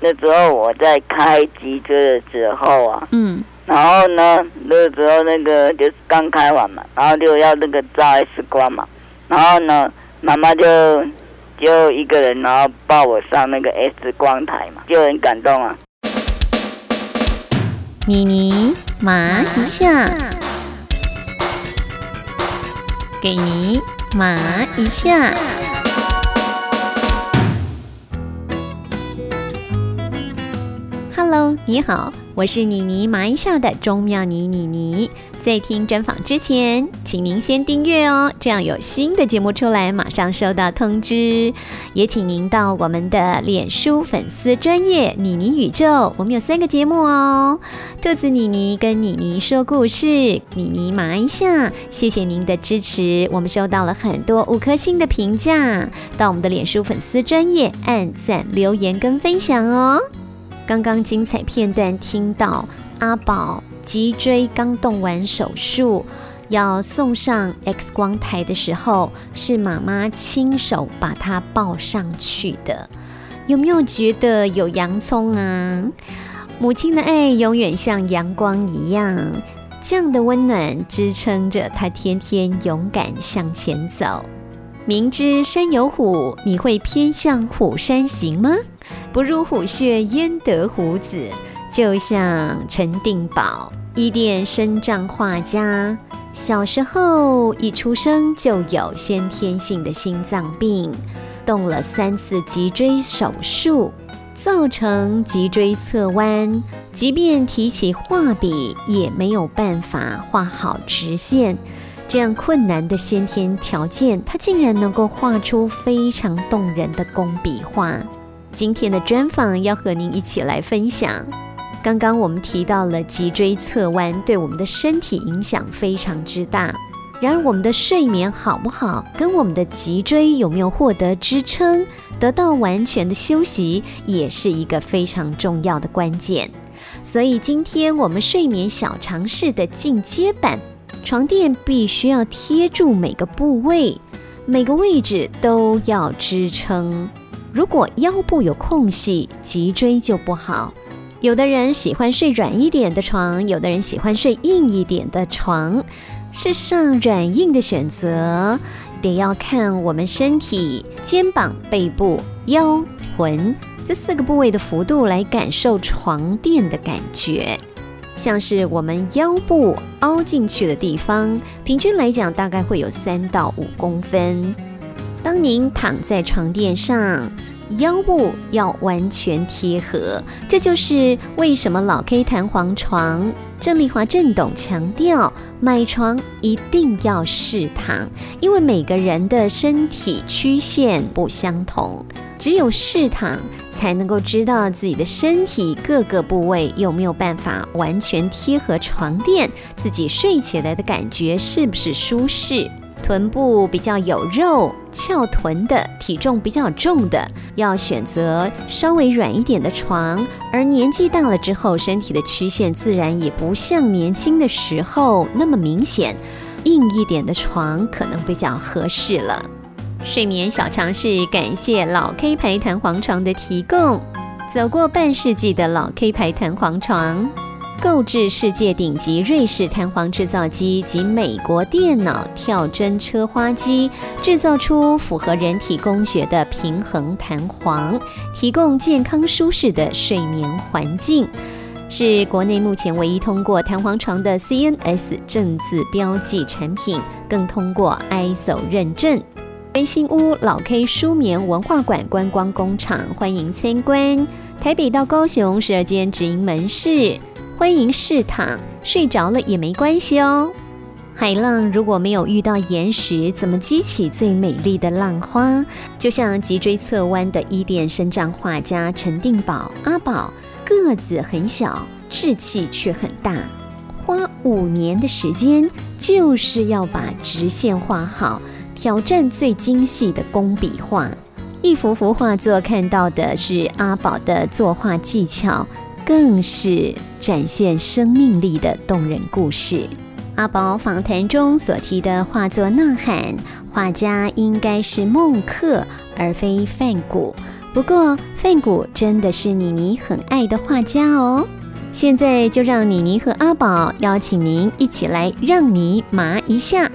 那时候我在开机车的时候啊，嗯，然后呢，那时候那个就是刚开完嘛，然后就要那个照 X 光嘛，然后呢，妈妈就就一个人，然后抱我上那个 X 光台嘛，就很感动啊。妮妮麻一下，给你麻一下。Hello，你好，我是妮妮麻一下的钟妙妮妮妮。在听专访之前，请您先订阅哦，这样有新的节目出来，马上收到通知。也请您到我们的脸书粉丝专业妮妮宇宙，我们有三个节目哦：兔子妮妮跟妮妮说故事，妮妮麻一下。谢谢您的支持，我们收到了很多五颗星的评价，到我们的脸书粉丝专业按赞、留言跟分享哦。刚刚精彩片段听到阿宝。脊椎刚动完手术，要送上 X 光台的时候，是妈妈亲手把他抱上去的。有没有觉得有洋葱啊？母亲的爱永远像阳光一样，这样的温暖支撑着他天天勇敢向前走。明知山有虎，你会偏向虎山行吗？不入虎穴，焉得虎子？就像陈定宝。伊甸生长画家，小时候一出生就有先天性的心脏病，动了三次脊椎手术，造成脊椎侧弯，即便提起画笔也没有办法画好直线。这样困难的先天条件，他竟然能够画出非常动人的工笔画。今天的专访要和您一起来分享。刚刚我们提到了脊椎侧弯对我们的身体影响非常之大。然而，我们的睡眠好不好，跟我们的脊椎有没有获得支撑、得到完全的休息，也是一个非常重要的关键。所以，今天我们睡眠小常识的进阶版，床垫必须要贴住每个部位，每个位置都要支撑。如果腰部有空隙，脊椎就不好。有的人喜欢睡软一点的床，有的人喜欢睡硬一点的床。事实上，软硬的选择得要看我们身体肩膀、背部、腰、臀这四个部位的幅度来感受床垫的感觉。像是我们腰部凹进去的地方，平均来讲大概会有三到五公分。当您躺在床垫上。腰部要完全贴合，这就是为什么老 K 弹簧床郑丽华郑董强调买床一定要试躺，因为每个人的身体曲线不相同，只有试躺才能够知道自己的身体各个部位有没有办法完全贴合床垫，自己睡起来的感觉是不是舒适。臀部比较有肉、翘臀的，体重比较重的，要选择稍微软一点的床。而年纪大了之后，身体的曲线自然也不像年轻的时候那么明显，硬一点的床可能比较合适了。睡眠小常识，感谢老 K 牌弹簧床的提供。走过半世纪的老 K 牌弹簧床。购置世界顶级瑞士弹簧制造机及美国电脑跳针车花机，制造出符合人体工学的平衡弹簧，提供健康舒适的睡眠环境，是国内目前唯一通过弹簧床的 CNS 正字标记产品，更通过 ISO 认证。温馨屋老 K 舒眠文化馆观光工厂，欢迎参观。台北到高雄十二间直营门市。欢迎试躺，睡着了也没关系哦。海浪如果没有遇到岩石，怎么激起最美丽的浪花？就像脊椎侧弯的伊甸生长画家陈定宝阿宝，个子很小，志气却很大，花五年的时间就是要把直线画好，挑战最精细的工笔画。一幅幅画作看到的是阿宝的作画技巧。更是展现生命力的动人故事。阿宝访谈中所提的画作呐喊，画家应该是孟克而非梵谷。不过，范谷真的是妮妮很爱的画家哦。现在就让妮妮和阿宝邀请您一起来让你麻一下，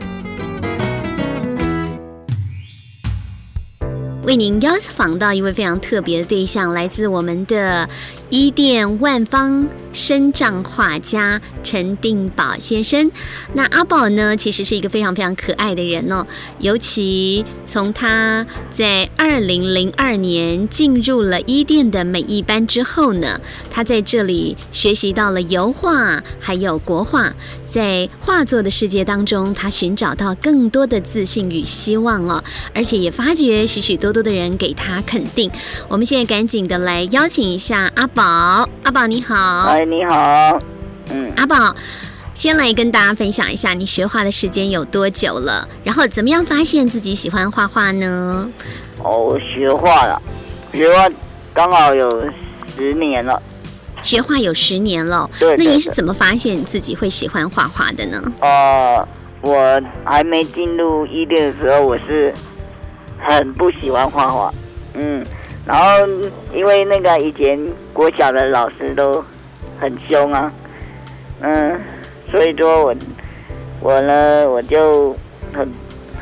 为您邀访到一位非常特别的对象，来自我们的伊甸万方。身障画家陈定宝先生，那阿宝呢，其实是一个非常非常可爱的人哦。尤其从他在二零零二年进入了伊甸的美艺班之后呢，他在这里学习到了油画还有国画，在画作的世界当中，他寻找到更多的自信与希望哦，而且也发觉许许多多的人给他肯定。我们现在赶紧的来邀请一下阿宝，阿宝你好。哎你好，嗯，阿宝，先来跟大家分享一下你学画的时间有多久了，然后怎么样发现自己喜欢画画呢？哦，学画了，学画刚好有十年了。学画有十年了，对。那你是怎么发现自己会喜欢画画的呢？呃，我还没进入一店的时候，我是很不喜欢画画，嗯，然后因为那个以前国小的老师都。很凶啊，嗯，所以说我我呢我就很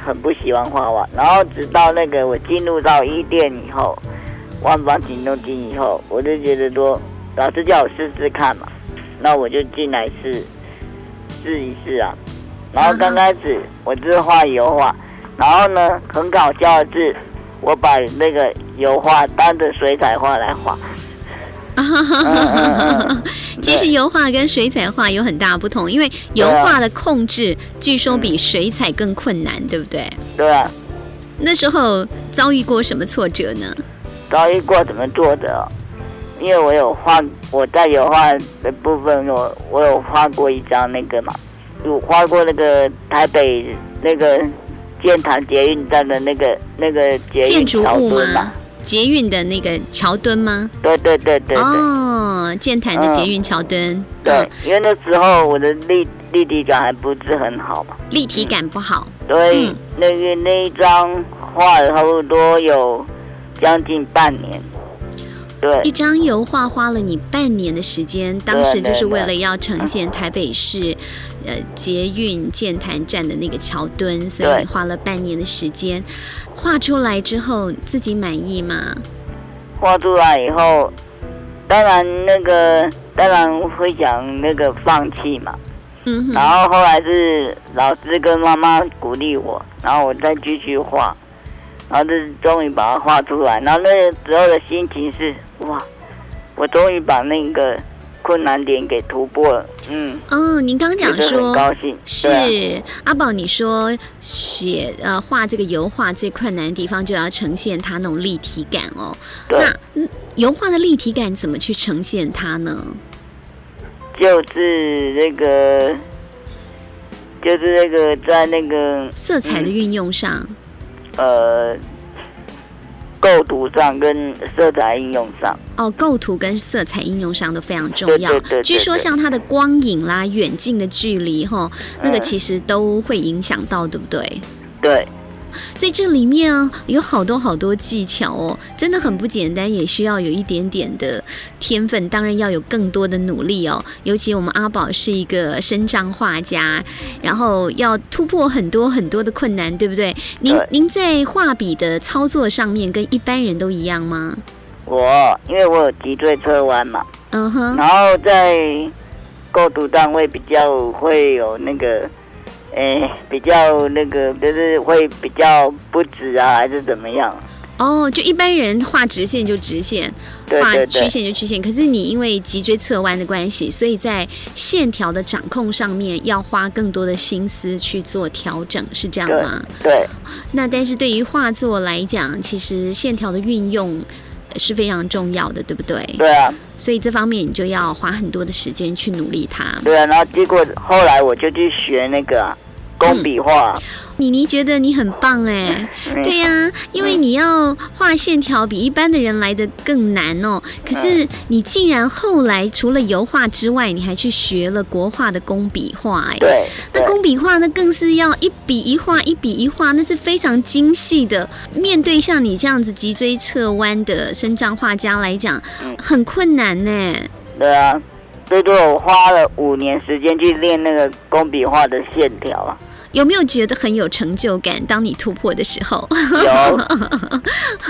很不喜欢画画，然后直到那个我进入到一店以后，万方行动机以后，我就觉得说老师叫我试试看嘛，那我就进来试试一试啊，然后刚开始我就是画油画，然后呢很搞笑的是，我把那个油画当着水彩画来画。其实油画跟水彩画有很大不同，因为油画的控制据说比水彩更困难，对不对？对啊。那时候遭遇过什么挫折呢？遭遇过怎么做的？因为我有画，我在油画的部分，我我有画过一张那个嘛，有画过那个台北那个建潭捷运站的那个那个捷运桥墩嘛。捷运的那个桥墩吗？对对对对哦，建潭的捷运桥墩。对，因为那时候我的立立体感还不是很好嘛。立体感不好。对，那个那一张画差不多有将近半年。对，一张油画花了你半年的时间，当时就是为了要呈现台北市呃捷运建潭站的那个桥墩，所以你花了半年的时间。画出来之后自己满意吗？画出来以后，当然那个当然会想那个放弃嘛。嗯。然后后来是老师跟妈妈鼓励我，然后我再继续画，然后就是终于把它画出来。然后那个时候的心情是哇，我终于把那个。困难点给突破了，嗯，哦，您刚刚讲说，高兴是阿宝，你说写呃画这个油画最困难的地方就要呈现它那种立体感哦，那油画的立体感怎么去呈现它呢？就是那个，就是那个在那个色彩的运用上，呃。构图上跟色彩应用上哦，构图跟色彩应用上都非常重要。据说像它的光影啦、远近的距离哈，那个其实都会影响到，对不对？对。所以这里面啊有好多好多技巧哦，真的很不简单，也需要有一点点的天分，当然要有更多的努力哦。尤其我们阿宝是一个身障画家，然后要突破很多很多的困难，对不对？您您在画笔的操作上面跟一般人都一样吗？我因为我有脊椎侧弯嘛，嗯哼，然后在构图单位比较会有那个。哎，比较那个，就是会比较不直啊，还是怎么样？哦，就一般人画直线就直线，画曲线就曲线。可是你因为脊椎侧弯的关系，所以在线条的掌控上面要花更多的心思去做调整，是这样吗？对。那但是对于画作来讲，其实线条的运用是非常重要的，对不对？对啊。所以这方面你就要花很多的时间去努力它。对啊，然后结果后来我就去学那个。工笔画。妮妮觉得你很棒哎，对呀，因为你要画线条比一般的人来的更难哦。可是你竟然后来除了油画之外，你还去学了国画的工笔画哎。对。那工笔画那更是要一笔一画，一笔一画，那是非常精细的。面对像你这样子脊椎侧弯的身障画家来讲，很困难呢。对啊，最多我花了五年时间去练那个工笔画的线条啊。有没有觉得很有成就感？当你突破的时候，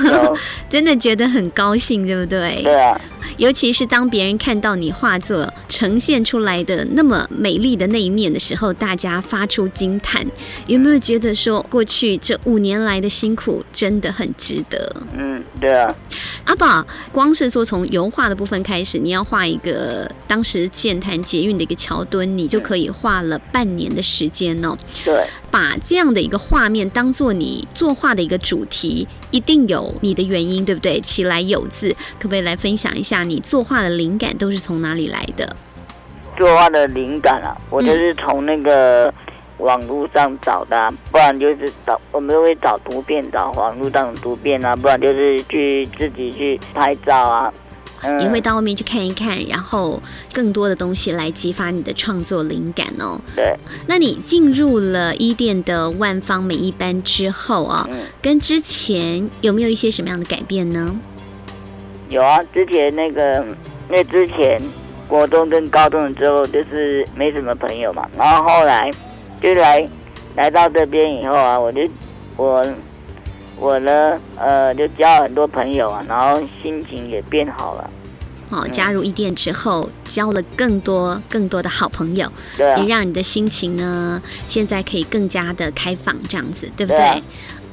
有，真的觉得很高兴，对不对？对啊。尤其是当别人看到你画作呈现出来的那么美丽的那一面的时候，大家发出惊叹。有没有觉得说，过去这五年来的辛苦真的很值得？嗯，对啊。阿宝，光是说从油画的部分开始，你要画一个当时建潭捷运的一个桥墩，你就可以画了半年的时间哦。对。把这样的一个画面当做你作画的一个主题，一定有你的原因，对不对？起来有字，可不可以来分享一下你作画的灵感都是从哪里来的？作画的灵感啊，我就是从那个网络上找的，不然就是找我们会找图片，找网络上的图片啊，不然就是去自己去拍照啊。也会到外面去看一看，然后更多的东西来激发你的创作灵感哦。对，那你进入了伊甸的万方美一班之后啊，跟之前有没有一些什么样的改变呢？有啊，之前那个，因为之前国中跟高中的之后就是没什么朋友嘛，然后后来就来来到这边以后啊，我就我。我呢，呃，就交了很多朋友啊，然后心情也变好了。哦，加入一店之后，交了更多更多的好朋友，对，也让你的心情呢，现在可以更加的开放，这样子，对不对？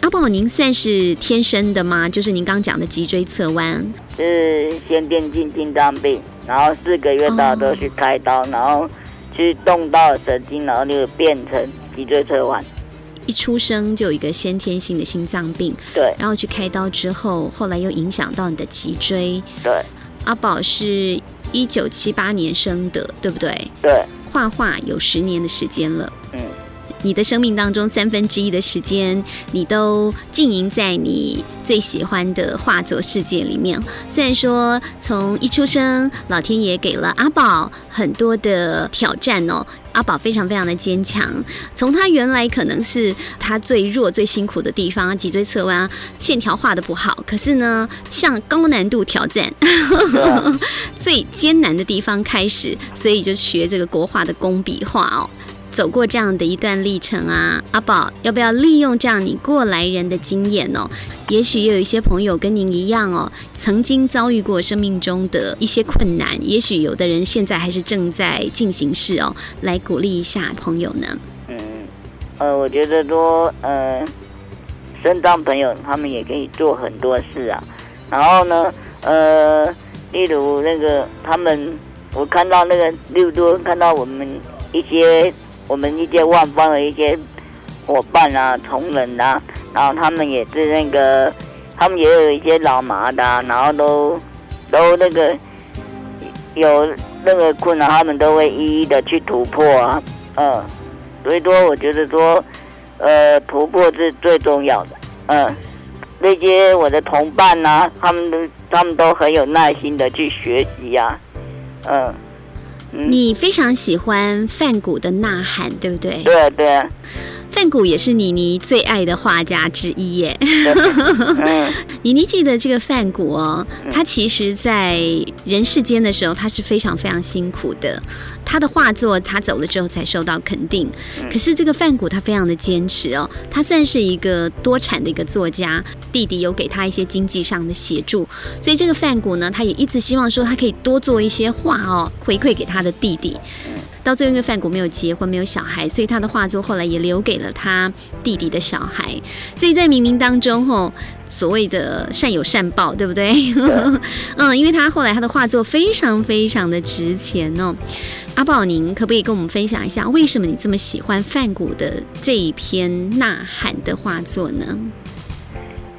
阿宝，您算是天生的吗？就是您刚讲的脊椎侧弯，是先天性心脏病，然后四个月大都去开刀，然后去动到神经，然后就变成脊椎侧弯。一出生就有一个先天性的心脏病，对，然后去开刀之后，后来又影响到你的脊椎，对。阿宝是一九七八年生的，对不对？对。画画有十年的时间了，嗯。你的生命当中三分之一的时间，你都经营在你最喜欢的画作世界里面。虽然说从一出生，老天爷给了阿宝很多的挑战哦。阿宝非常非常的坚强，从他原来可能是他最弱、最辛苦的地方，脊椎侧弯，线条画的不好。可是呢，向高难度挑战 最艰难的地方开始，所以就学这个国画的工笔画哦。走过这样的一段历程啊，阿宝要不要利用这样你过来人的经验哦？也许也有一些朋友跟您一样哦，曾经遭遇过生命中的一些困难，也许有的人现在还是正在进行式哦，来鼓励一下朋友呢。嗯，呃，我觉得说，呃，身障朋友他们也可以做很多事啊。然后呢，呃，例如那个他们，我看到那个，六多看到我们一些。我们一些万方的一些伙伴啊、同仁啊，然后他们也是那个，他们也有一些老麻的，然后都都那个有那个困难，他们都会一一的去突破啊，嗯，所以说我觉得说，呃，突破是最重要的，嗯，那些我的同伴呐，他们都他们都很有耐心的去学习呀，嗯。你非常喜欢范谷的呐喊，对不对？对对。范谷也是妮妮最爱的画家之一耶。妮妮记得这个范谷哦，他其实在人世间的时候，他是非常非常辛苦的。他的画作，他走了之后才受到肯定。可是这个范谷他非常的坚持哦，他算是一个多产的一个作家，弟弟有给他一些经济上的协助，所以这个范谷呢，他也一直希望说他可以多做一些画哦，回馈给他的弟弟。到最后，因为范谷没有结婚，没有小孩，所以他的画作后来也留给了他弟弟的小孩。所以在冥冥当中，吼，所谓的善有善报，对不对？嗯，因为他后来他的画作非常非常的值钱哦。阿宝，您可不可以跟我们分享一下，为什么你这么喜欢范谷的这一篇《呐喊》的画作呢？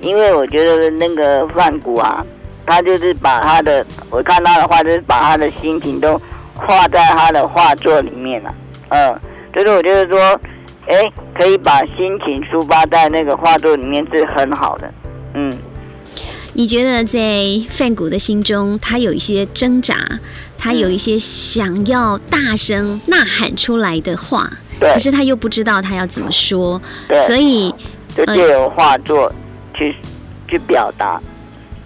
因为我觉得那个范谷啊，他就是把他的，我看他的画，就是把他的心情都。画在他的画作里面了，嗯，就是我就是说，哎，可以把心情抒发在那个画作里面是很好的。嗯，你觉得在范谷的心中，他有一些挣扎，他有一些想要大声呐喊出来的话，对可是他又不知道他要怎么说，对，所以就借由画作去去表达。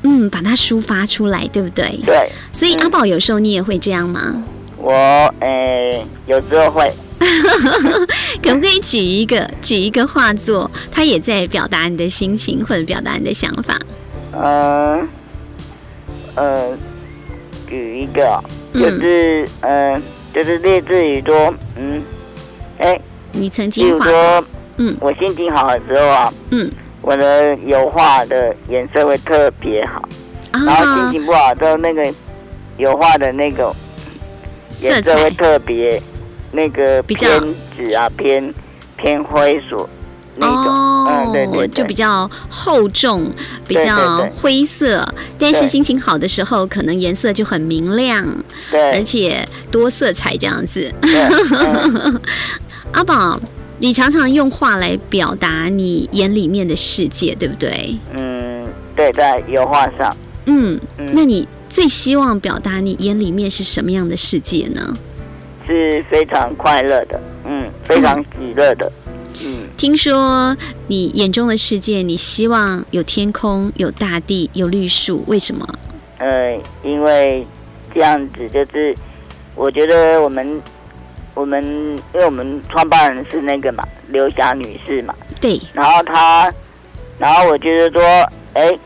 嗯，把它抒发出来，对不对？对所以阿宝有时候你也会这样吗？我，哎，有时候会，可不可以举一个举一个画作，它也在表达你的心情或者表达你的想法？嗯，呃，举一个。哦，就嗯，是，嗯，就是类似于说，嗯，哎，你曾经说，嗯。我心情好的时候啊，嗯。我的油画的颜色会特别好，然后心啊，情不好的时候，那个油画的那个色颜色会彩特别那个比较偏紫啊，偏偏灰色那种，哦嗯，对对对，就比较厚重，比较对灰色，但是心情好的时候，可能颜色就很明亮，对。而且多色彩这样子。嗯。阿宝，你常常用画来表达你眼里面的世界，对不对？嗯，对，在油画上，嗯，嗯，那你最希望表达你眼里面是什么样的世界呢？是非常快乐的，嗯，非常喜乐的，嗯，听说你眼中的世界，你希望有天空、有大地、有绿树，为什么？呃，因为这样子就是，我觉得我们我们因为我们创办人是那个嘛，刘霞女士嘛，对，然后她，然后我觉得说，哎，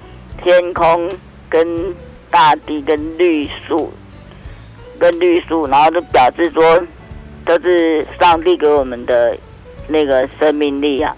天空跟大地跟绿树，跟绿树，然后就表示说，都是上帝给我们的那个生命力啊，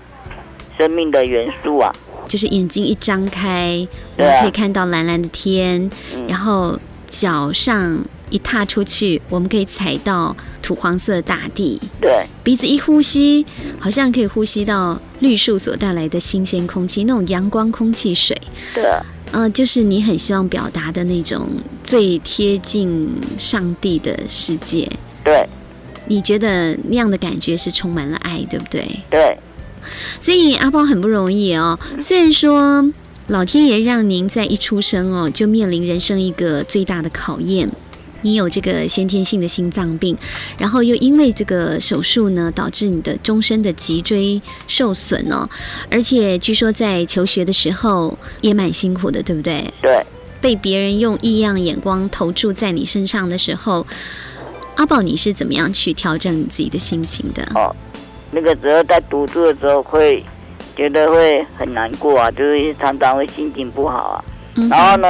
生命的元素啊，就是眼睛一张开，我们可以看到蓝蓝的天，嗯。然后脚上一踏出去，我们可以踩到土黄色的大地，对。鼻子一呼吸，好像可以呼吸到绿树所带来的新鲜空气，那种阳光、空气、水。对。啊呃，就是你很希望表达的那种最贴近上帝的世界。对你觉得那样的感觉是充满了爱，对不对？对，所以阿包很不容易哦。虽然说老天爷让您在一出生哦就面临人生一个最大的考验，你有这个先天性的心脏病，然后又因为这个手术呢导致你的终身的脊椎受损哦，而且据说在求学的时候也蛮辛苦的，对不对？对，被别人用异样眼光投注在你身上的时候，阿宝你是怎么样去调整你自己的心情的？哦那个时候在读书的时候会觉得会很难过啊，就是常常会心情不好啊。嗯然后呢，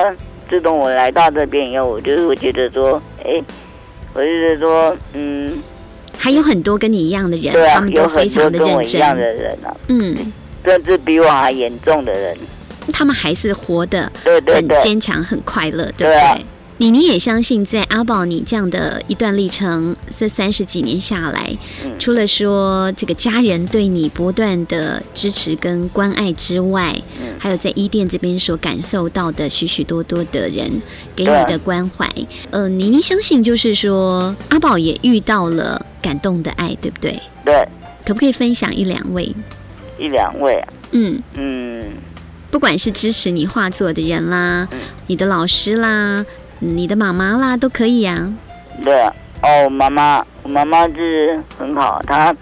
自从我来到这边以后，我就是会觉得说，哎，我就是说，嗯，还有很多跟你一样的人，对啊，他们都非常的认跟我一样的真，人啊，嗯，甚至比我还严重的人。他们还是活得很对对对，坚强、很快乐，对不对啊。对？你你也相信，在阿宝你这样的一段历程，这三十几年下来，嗯。除了说这个家人对你不断的支持跟关爱之外，嗯。还有在伊甸这边所感受到的许许多多的人给你的关怀，呃，你你相信就是说阿宝也遇到了感动的爱，对不对？对，可不可以分享一两位？一两位啊，嗯，嗯，不管是支持你画作的人啦，嗯。你的老师啦，你的妈妈啦，都可以啊。对啊，哦，妈妈，我妈妈就是很好，她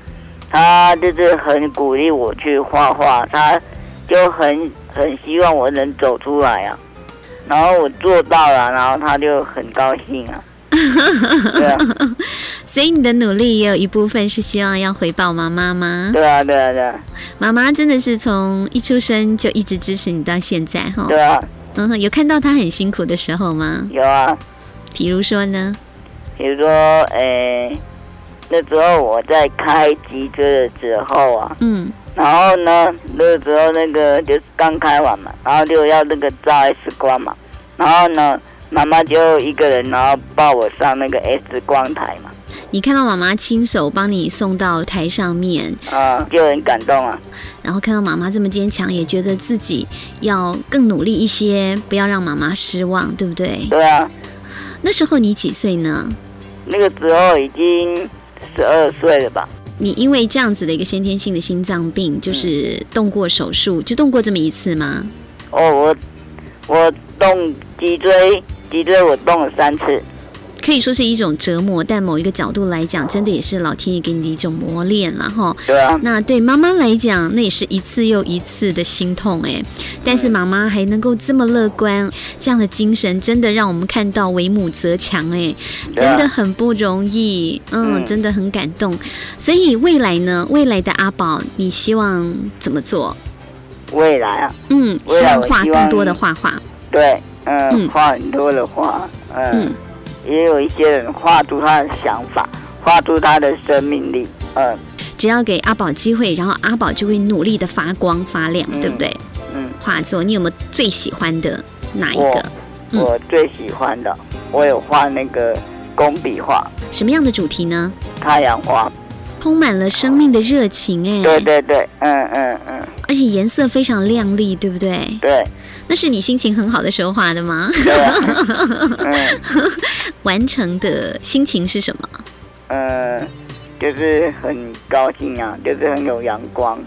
她就是很鼓励我去画画，她就很很希望我能走出来啊。然后我做到了，然后她就很高兴啊。对啊，所以你的努力也有一部分是希望要回报妈妈吗？对啊，对啊，对啊，妈妈真的是从一出生就一直支持你到现在哈。对啊，嗯哼，有看到他很辛苦的时候吗？有啊。比如说呢？比如说，诶、那时候我在开机车的时候啊，嗯，然后呢，那时候那个就是刚开完嘛，然后就要那个照 X 光嘛，然后呢，妈妈就一个人，然后抱我上那个 X 光台嘛，你看到妈妈亲手帮你送到台上面，啊、就很感动啊。然后看到妈妈这么坚强，也觉得自己要更努力一些，不要让妈妈失望，对不对？对啊，那时候你几岁呢？那个时候已经十二岁了吧？你因为这样子的一个先天性的心脏病，就是动过手术，就动过这么一次吗？哦，我我动脊椎，脊椎我动了三次。可以说是一种折磨，但某一个角度来讲，真的也是老天爷给你的一种磨练了哈。对啊。那对妈妈来讲，那也是一次又一次的心痛哎。但是妈妈还能够这么乐观，这样的精神真的让我们看到为母则强哎，真的很不容易。嗯，真的很感动。所以未来呢，未来的阿宝，你希望怎么做？未来啊，嗯，希望画更多的画画。对，嗯，画很多的画，嗯。也有一些人画出他的想法，画出他的生命力。嗯，只要给阿宝机会，然后阿宝就会努力的发光发亮，对不对？嗯。画作，你有没有最喜欢的哪一个？我最喜欢的，我有画那个工笔画。什么样的主题呢？太阳花，充满了生命的热情。哎，对对对，嗯嗯嗯。而且颜色非常亮丽，对不对？对。那是你心情很好的时候画的吗？完成的心情是什么？呃，就是很高兴啊，就是很有阳光。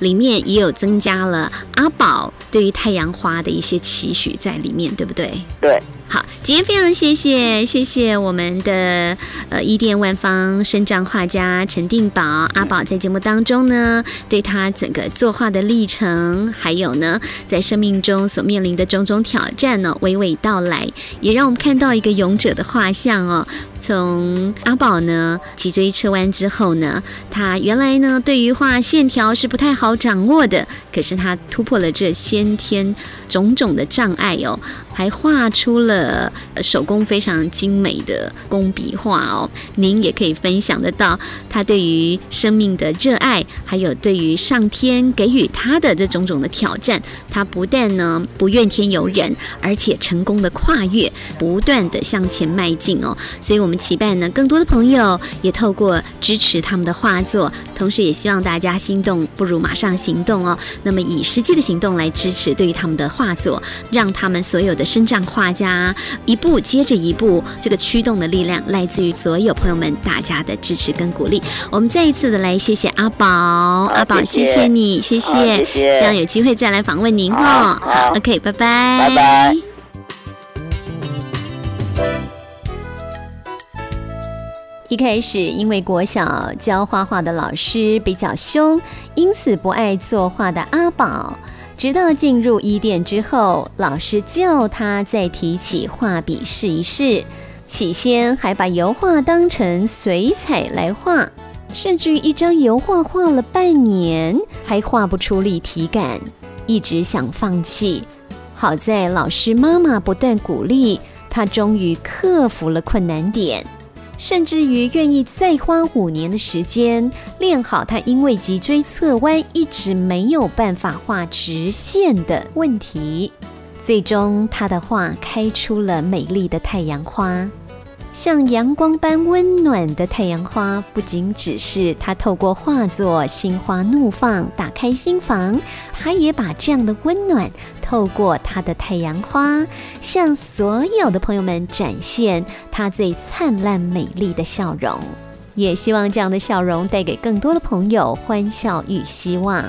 里面也有增加了阿宝对于太阳花的一些期许在里面，对不对？对。好，今天非常谢谢谢谢我们的呃伊甸万方生长画家陈定宝阿宝在节目当中呢，对他整个作画的历程，还有呢在生命中所面临的种种挑战呢，娓娓道来，也让我们看到一个勇者的画像哦。从阿宝呢脊椎侧弯之后呢，他原来呢对于画线条是不太好掌握的，可是他突破了这先天种种的障碍哦。还画出了手工非常精美的工笔画哦，您也可以分享得到他对于生命的热爱，还有对于上天给予他的这种种的挑战，他不但呢不怨天尤人，而且成功的跨越，不断的向前迈进哦。所以，我们期盼呢，更多的朋友也透过支持他们的画作，同时也希望大家心动不如马上行动哦。那么，以实际的行动来支持对于他们的画作，让他们所有的。生长画家一步接着一步，这个驱动的力量来自于所有朋友们大家的支持跟鼓励。我们再一次的来谢谢阿宝，阿宝谢谢你，谢谢，希望有机会再来访问您哈。OK，拜拜，拜拜。一开始因为国小教画画的老师比较凶，因此不爱作画的阿宝。直到进入伊甸之后，老师叫他再提起画笔试一试。起先还把油画当成水彩来画，甚至于一张油画画了半年还画不出立体感，一直想放弃。好在老师妈妈不断鼓励他，终于克服了困难点。甚至于愿意再花五年的时间练好他因为脊椎侧弯一直没有办法画直线的问题，最终他的画开出了美丽的太阳花，像阳光般温暖的太阳花，不仅只是他透过画作心花怒放打开心房，他也把这样的温暖。透过他的太阳花，向所有的朋友们展现他最灿烂美丽的笑容，也希望这样的笑容带给更多的朋友欢笑与希望。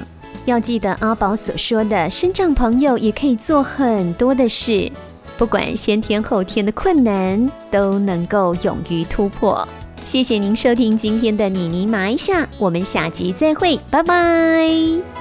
要记得阿宝所说的，身障朋友也可以做很多的事，不管先天后天的困难，都能够勇于突破。谢谢您收听今天的妮妮麻一下，我们下集再会，拜拜。